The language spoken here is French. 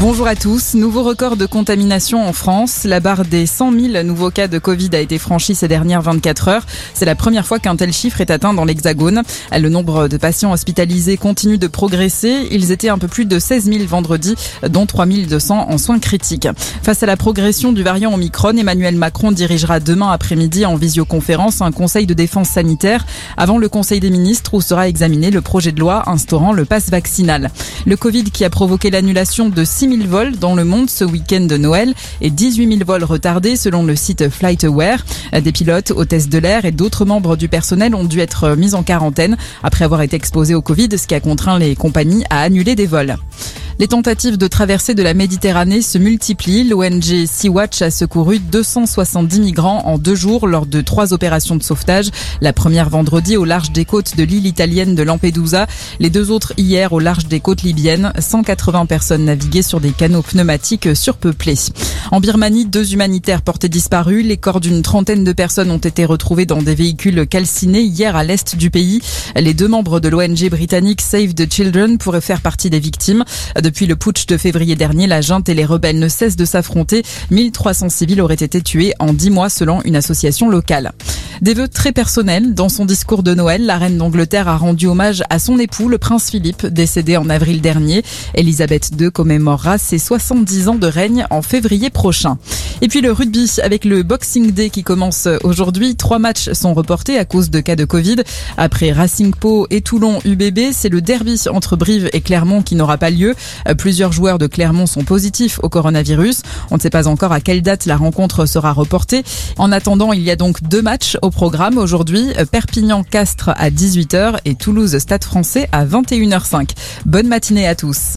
Bonjour à tous. Nouveau record de contamination en France. La barre des 100 000 nouveaux cas de Covid a été franchie ces dernières 24 heures. C'est la première fois qu'un tel chiffre est atteint dans l'Hexagone. Le nombre de patients hospitalisés continue de progresser. Ils étaient un peu plus de 16 000 vendredi, dont 3 200 en soins critiques. Face à la progression du variant Omicron, Emmanuel Macron dirigera demain après-midi en visioconférence un conseil de défense sanitaire avant le conseil des ministres où sera examiné le projet de loi instaurant le pass vaccinal. Le Covid qui a provoqué l'annulation de 6 000 vols dans le monde ce week-end de Noël et 18 000 vols retardés selon le site FlightAware. Des pilotes, hôtesses de l'air et d'autres membres du personnel ont dû être mis en quarantaine après avoir été exposés au Covid, ce qui a contraint les compagnies à annuler des vols. Les tentatives de traversée de la Méditerranée se multiplient. L'ONG Sea-Watch a secouru 270 migrants en deux jours lors de trois opérations de sauvetage. La première vendredi au large des côtes de l'île italienne de Lampedusa. Les deux autres hier au large des côtes libyennes. 180 personnes naviguaient sur des canaux pneumatiques surpeuplés. En Birmanie, deux humanitaires portés disparus. Les corps d'une trentaine de personnes ont été retrouvés dans des véhicules calcinés hier à l'est du pays. Les deux membres de l'ONG britannique Save the Children pourraient faire partie des victimes. Depuis le putsch de février dernier, la junte et les rebelles ne cessent de s'affronter. 1300 civils auraient été tués en 10 mois selon une association locale. Des vœux très personnels. Dans son discours de Noël, la reine d'Angleterre a rendu hommage à son époux, le prince Philippe, décédé en avril dernier. Elisabeth II commémorera ses 70 ans de règne en février prochain. Et puis le rugby avec le Boxing Day qui commence aujourd'hui. Trois matchs sont reportés à cause de cas de Covid. Après Racing Po et Toulon UBB, c'est le derby entre Brive et Clermont qui n'aura pas lieu. Plusieurs joueurs de Clermont sont positifs au coronavirus. On ne sait pas encore à quelle date la rencontre sera reportée. En attendant, il y a donc deux matchs programme aujourd'hui. Perpignan-Castres à 18h et Toulouse-Stade français à 21h05. Bonne matinée à tous.